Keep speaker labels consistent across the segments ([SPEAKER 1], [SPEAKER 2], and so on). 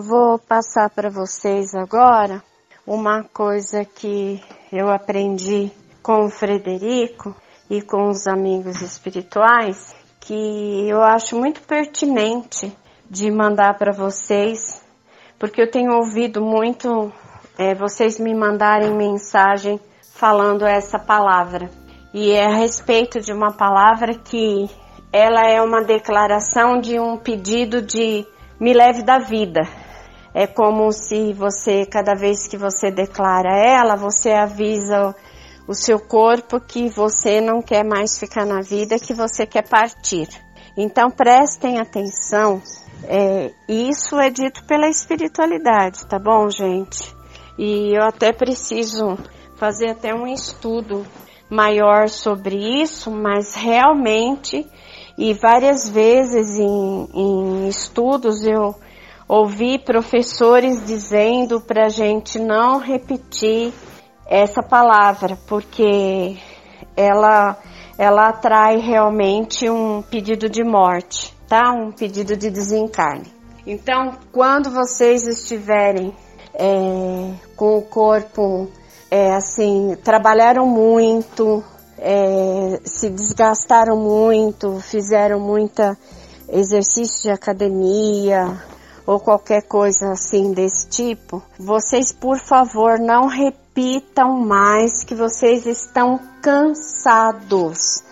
[SPEAKER 1] Vou passar para vocês agora uma coisa que eu aprendi com o Frederico e com os amigos espirituais que eu acho muito pertinente de mandar para vocês, porque eu tenho ouvido muito é, vocês me mandarem mensagem falando essa palavra. E é a respeito de uma palavra que ela é uma declaração de um pedido de me leve da vida. É como se você, cada vez que você declara ela, você avisa o seu corpo que você não quer mais ficar na vida, que você quer partir. Então prestem atenção. É, isso é dito pela espiritualidade, tá bom, gente? E eu até preciso fazer até um estudo maior sobre isso, mas realmente e várias vezes em, em estudos eu ouvi professores dizendo para a gente não repetir essa palavra, porque ela, ela atrai realmente um pedido de morte, tá? Um pedido de desencarne. Então, quando vocês estiverem é, com o corpo é, assim, trabalharam muito, é, se desgastaram muito, fizeram muita exercício de academia ou qualquer coisa assim desse tipo, vocês por favor não repitam mais que vocês estão cansados.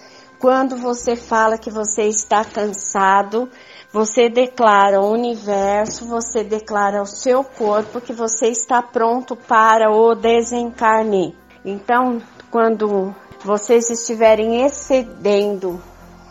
[SPEAKER 1] Quando você fala que você está cansado, você declara ao universo, você declara ao seu corpo que você está pronto para o desencarne. Então, quando vocês estiverem excedendo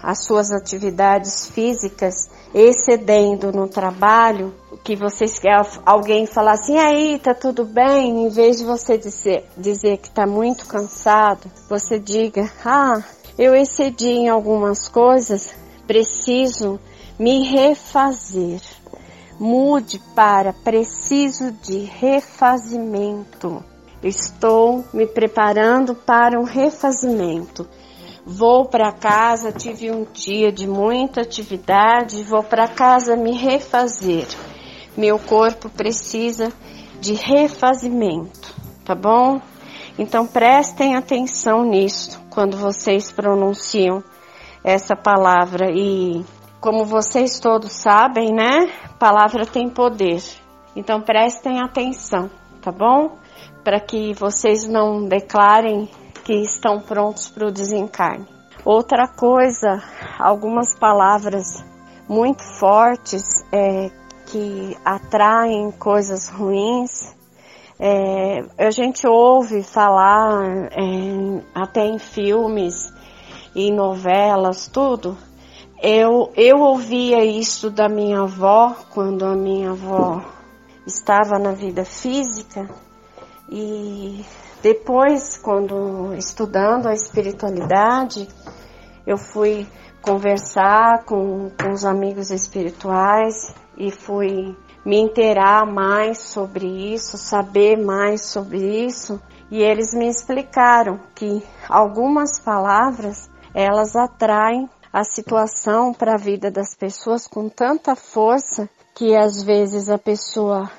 [SPEAKER 1] as suas atividades físicas, excedendo no trabalho, que vocês alguém falar assim, aí tá tudo bem, em vez de você dizer, dizer que tá muito cansado, você diga, ah, eu excedi em algumas coisas, preciso me refazer. Mude para preciso de refazimento. Estou me preparando para um refazimento. Vou para casa, tive um dia de muita atividade, vou para casa me refazer. Meu corpo precisa de refazimento, tá bom? Então prestem atenção nisso quando vocês pronunciam essa palavra e como vocês todos sabem, né? Palavra tem poder. Então prestem atenção, tá bom? para que vocês não declarem que estão prontos para o desencarne. Outra coisa, algumas palavras muito fortes é, que atraem coisas ruins. É, a gente ouve falar é, até em filmes e novelas, tudo. Eu, eu ouvia isso da minha avó quando a minha avó estava na vida física e depois, quando estudando a espiritualidade, eu fui conversar com, com os amigos espirituais e fui me inteirar mais sobre isso, saber mais sobre isso. E eles me explicaram que algumas palavras elas atraem a situação para a vida das pessoas com tanta força que às vezes a pessoa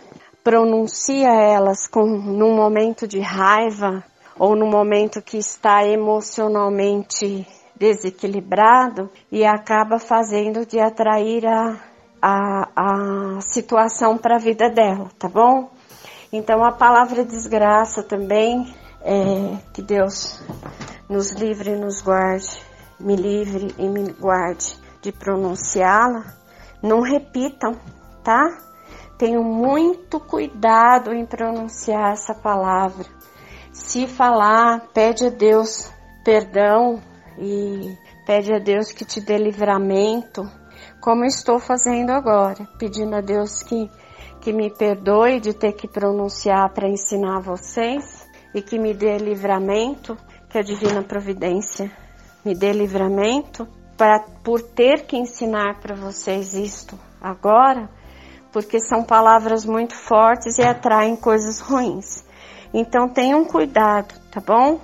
[SPEAKER 1] pronuncia elas com, num momento de raiva ou no momento que está emocionalmente desequilibrado e acaba fazendo de atrair a, a, a situação para a vida dela, tá bom? Então a palavra desgraça também, é, que Deus nos livre e nos guarde, me livre e me guarde de pronunciá-la, não repitam, tá? Tenham muito cuidado em pronunciar essa palavra. Se falar, pede a Deus perdão e pede a Deus que te dê livramento, como estou fazendo agora, pedindo a Deus que, que me perdoe de ter que pronunciar para ensinar vocês e que me dê livramento, que a divina providência me dê livramento para por ter que ensinar para vocês isto agora porque são palavras muito fortes e atraem coisas ruins. Então tenham cuidado, tá bom?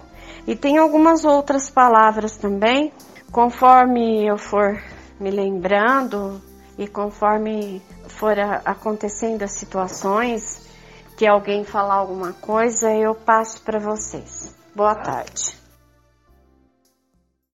[SPEAKER 1] E tem algumas outras palavras também, conforme eu for me lembrando e conforme for acontecendo as situações, que alguém falar alguma coisa, eu passo para vocês. Boa tarde.